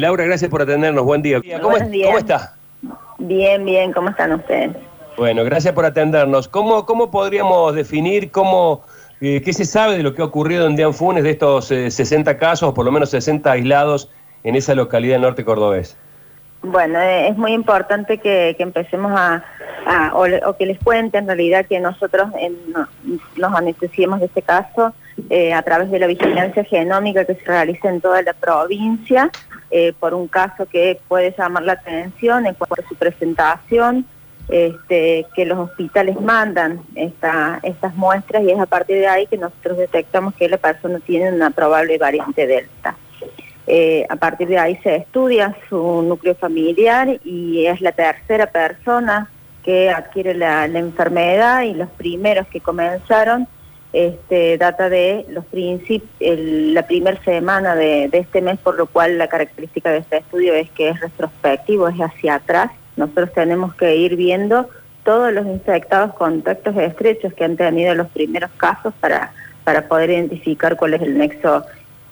Laura, gracias por atendernos. Buen día. ¿Cómo, días. ¿Cómo está? Bien, bien, ¿cómo están ustedes? Bueno, gracias por atendernos. ¿Cómo, cómo podríamos definir cómo, eh, qué se sabe de lo que ha ocurrido en Dianfunes de estos eh, 60 casos, o por lo menos 60 aislados en esa localidad del norte cordobés? Bueno, eh, es muy importante que, que empecemos a, o, que les cuente en realidad que nosotros no- nos anestesiemos de este caso eh, a través de la vigilancia genómica que se realiza en toda la provincia eh, por un caso que puede llamar la atención en cuanto a su presentación, este, que los hospitales mandan esta- estas muestras y es a partir de ahí que nosotros detectamos que la persona tiene una probable variante Delta. Eh, a partir de ahí se estudia su núcleo familiar y es la tercera persona que adquiere la, enfermedad y los primeros que comenzaron este, data de los el- la primera semana de, de este mes, por lo cual la característica de este estudio es que es retrospectivo, es hacia atrás. Nosotros tenemos que ir viendo todos los infectados contactos estrechos que han tenido los primeros casos para, para poder identificar cuál es el nexo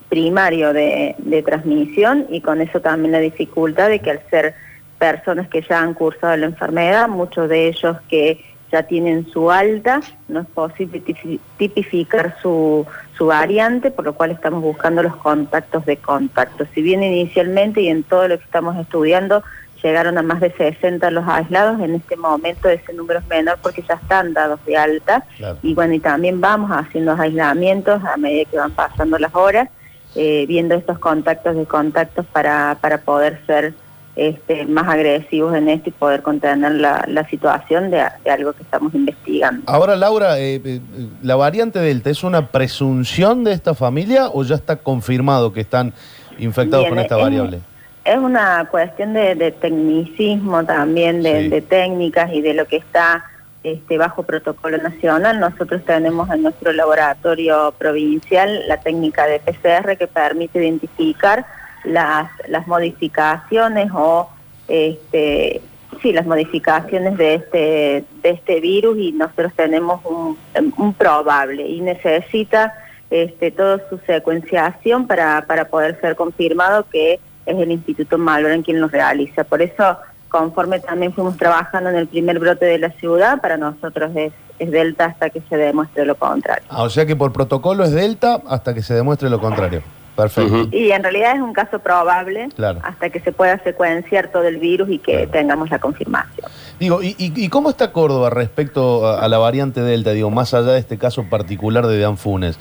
primario de, de transmisión y con eso también la dificultad de que al ser personas que ya han cursado la enfermedad, muchos de ellos que ya tienen su alta, no es posible tipi- tipificar su, su variante, por lo cual estamos buscando los contactos de contacto. Si bien inicialmente y en todo lo que estamos estudiando llegaron a más de 60 los aislados, en este momento ese número es menor porque ya están dados de alta Claro. y bueno, y también vamos haciendo aislamientos a medida que van pasando las horas, eh, viendo estos contactos de contactos para, para poder ser este, más agresivos en esto y poder contener la, la situación de, de algo que estamos investigando. Ahora, Laura, eh, eh, ¿la variante Delta es una presunción de esta familia o ya está confirmado que están infectados Bien, con esta es- variable? Es una cuestión de, de tecnicismo también, de, Sí. de técnicas y de lo que está este, bajo protocolo nacional. Nosotros tenemos en nuestro laboratorio provincial la técnica de PCR que permite identificar las, las modificaciones o este, sí, las modificaciones de este, de este virus y nosotros tenemos un, probable y necesita este, toda su secuenciación para, para poder ser confirmado que es el Instituto Malvern quien lo realiza. Por eso, conforme también fuimos trabajando en el primer brote de la ciudad, para nosotros es, es Delta hasta que se demuestre lo contrario. Ah, o sea que por protocolo es Delta hasta que se demuestre lo contrario. Perfecto. Y en realidad es un caso probable Claro. hasta que se pueda secuenciar todo el virus y que Claro. tengamos la confirmación. Digo, ¿y, y- y cómo está Córdoba respecto a, a la variante Delta? Digo, más allá de este caso particular de Danfunes.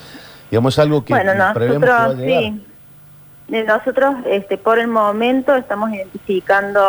Digamos, es algo que bueno, prevemos que va a nosotros llegar. sí. Nosotros, este, por el momento, estamos identificando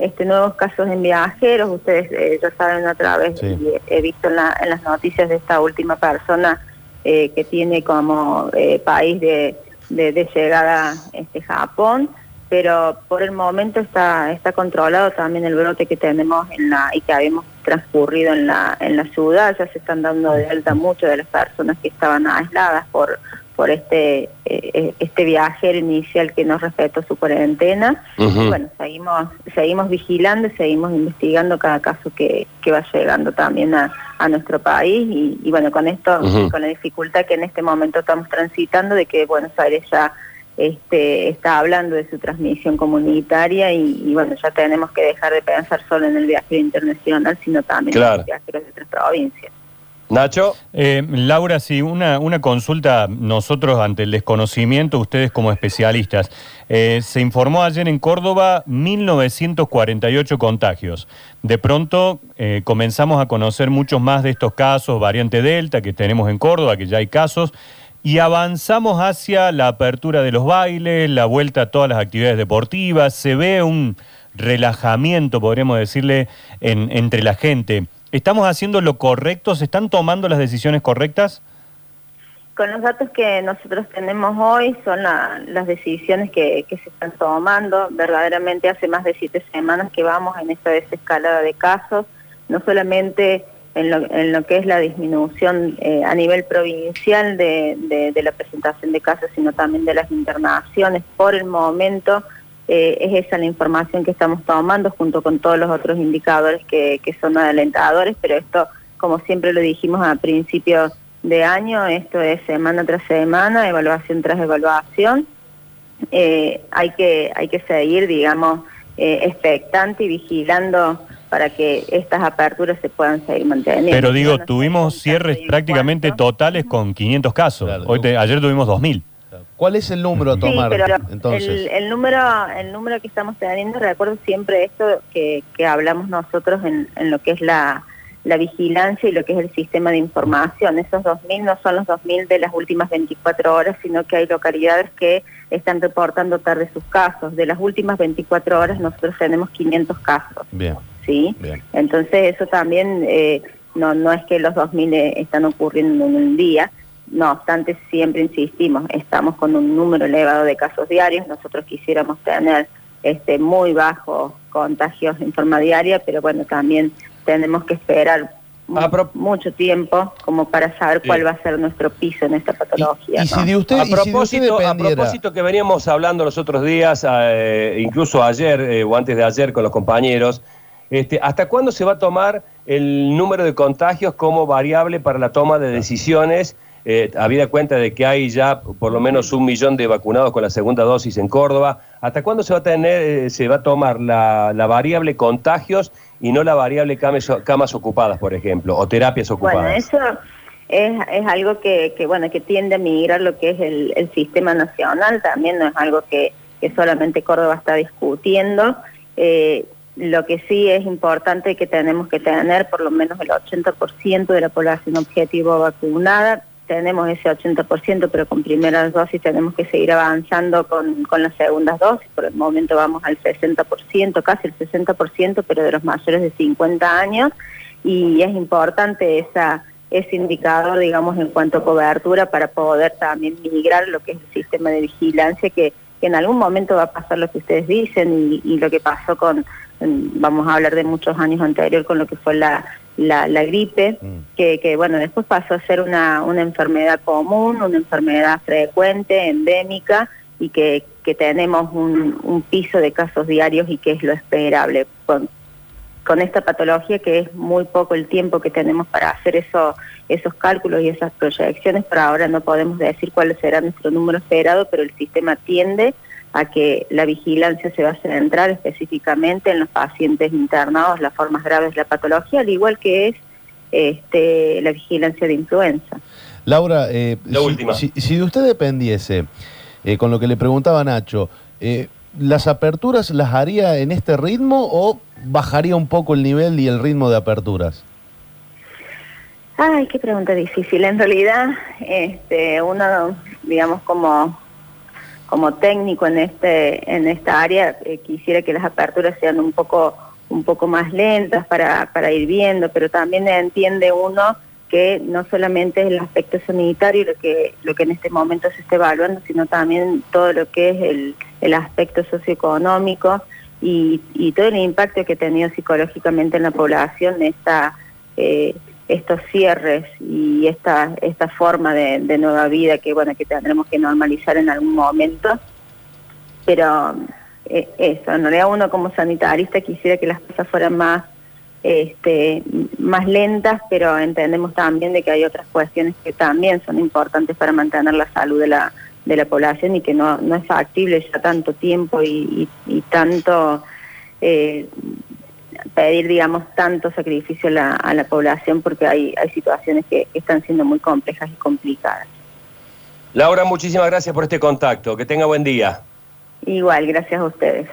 este, nuevos casos en viajeros. Ustedes eh, ya saben a través, Sí. he visto en, la- en las noticias de esta última persona eh, que tiene como eh, país de, de- de llegada este, Japón. Pero por el momento está está controlado también el brote que tenemos en la y que habíamos transcurrido en la en la ciudad. Ya se están dando de alta muchas de las personas que estaban aisladas por por este eh, este viajero inicial que no respetó su cuarentena. Y bueno, seguimos seguimos vigilando y seguimos investigando cada caso que, que va llegando también a, a nuestro país y, y bueno, con esto, con la dificultad que en este momento estamos transitando de que Buenos Aires ya este, está hablando de su transmisión comunitaria y, y bueno, ya tenemos que dejar de pensar solo en el viajero internacional, sino también en Claro. los viajeros de otras provincias. Nacho, Eh, Laura, sí, una, una consulta nosotros ante el desconocimiento, ustedes como especialistas. Eh, se informó ayer en Córdoba 1948 contagios. De pronto eh, comenzamos a conocer muchos más de estos casos, variante Delta, que tenemos en Córdoba, que ya hay casos, y avanzamos hacia la apertura de los bailes, la vuelta a todas las actividades deportivas, se ve un relajamiento, podríamos decirle, en- entre la gente. ¿Estamos haciendo lo correcto? ¿Se están tomando las decisiones correctas? Con los datos que nosotros tenemos hoy son la- las decisiones que, se están tomando. Verdaderamente hace más de siete semanas que vamos en esta desescalada de casos, no solamente en lo, en lo que es la disminución eh, a nivel provincial de la presentación de casos, sino también de las internaciones. Por el momento eh, es esa la información que estamos tomando junto con todos los otros indicadores que, que son alentadores, pero esto, como siempre lo dijimos a principios de año, esto es semana tras semana, evaluación tras evaluación, eh, hay que hay que seguir, digamos, eh, expectante y vigilando para que estas aperturas se puedan seguir manteniendo. Pero digo, tuvimos cierres prácticamente totales con 500 casos. Hoy ayer tuvimos 2.000. ¿Cuál es el número a tomar entonces? El, número, el número que estamos teniendo, recuerdo siempre esto que, que hablamos nosotros en, en, lo que es la, la vigilancia y lo que es el sistema de información. Esos 2.000 no son los 2.000 de las últimas 24 horas, sino que hay localidades que están reportando tarde sus casos. De las últimas 24 horas nosotros tenemos 500 casos. Bien. ¿sí? Bien. Entonces eso también eh, no, no es que los 2.000 eh, están ocurriendo en un día, no obstante, siempre insistimos, estamos con un número elevado de casos diarios, nosotros quisiéramos tener este muy bajos contagios en forma diaria, pero bueno, también tenemos que esperar mucho tiempo como para saber cuál va a ser nuestro piso en esta patología. Y, si de usted, a, propósito, a propósito que veníamos hablando los otros días, eh, incluso ayer eh, o antes de ayer con los compañeros, este, ¿hasta cuándo se va a tomar el número de contagios como variable para la toma de decisiones? Eh, habida cuenta de que hay ya por lo menos un millón de vacunados con la segunda dosis en Córdoba, ¿hasta cuándo se va a tener, eh, se va a tomar la, variable contagios y no la variable camas, ocupadas, por ejemplo, o terapias ocupadas? Bueno, eso es, algo que, bueno, que tiende a migrar lo que es el, sistema nacional, también no es algo que, solamente Córdoba está discutiendo. Eh, lo que sí es importante que tenemos que tener por lo menos el 80% de la población objetivo vacunada tenemos ese 80%, pero con primeras dosis tenemos que seguir avanzando con, con las segundas dosis. Por el momento vamos al 60%, casi el 60%, pero de los mayores de 50 años. Y es importante esa, ese indicador, digamos, en cuanto a cobertura para poder también migrar lo que es el sistema de vigilancia, que, en algún momento va a pasar lo que ustedes dicen y, lo que pasó con, vamos a hablar de muchos años anterior, con lo que fue la la, la gripe, mm. que, que, bueno, después pasó a ser una, una enfermedad común, una enfermedad frecuente, endémica, y que, que tenemos un, un piso de casos diarios y que es lo esperable. Con, con esta patología que es muy poco el tiempo que tenemos para hacer eso, esos cálculos y esas proyecciones, pero ahora no podemos decir cuál será nuestro número esperado, pero el sistema tiende a que la vigilancia se va a centrar específicamente en los pacientes internados, las formas graves de la patología, al igual que es este, la vigilancia de influenza. Laura, eh, si, de usted dependiese, eh, con lo que le preguntaba Nacho, eh, ¿las aperturas las haría en este ritmo o bajaría un poco el nivel y el ritmo de aperturas? Ay, qué pregunta difícil. En realidad, este, uno, digamos, como como técnico en este en esta área eh, quisiera que las aperturas sean un poco un poco más lentas para, para ir viendo, pero también entiende uno que no solamente es el aspecto sanitario lo que lo que en este momento se está evaluando, sino también todo lo que es el, el aspecto socioeconómico y, y todo el impacto que ha tenido psicológicamente en la población esta eh, estos cierres y esta esta forma de, nueva vida que bueno que tendremos que normalizar en algún momento. Pero eh, eso en realidad uno como sanitarista quisiera que las cosas fueran más este más lentas pero entendemos también de que hay otras cuestiones que también son importantes para mantener la salud de la de la población y que no, no es factible ya tanto tiempo y, tanto eh, pedir, digamos, tanto sacrificio a la, a la población porque hay, hay situaciones que, están siendo muy complejas y complicadas. Laura, muchísimas gracias por este contacto. Que tenga buen día. Igual, gracias a ustedes.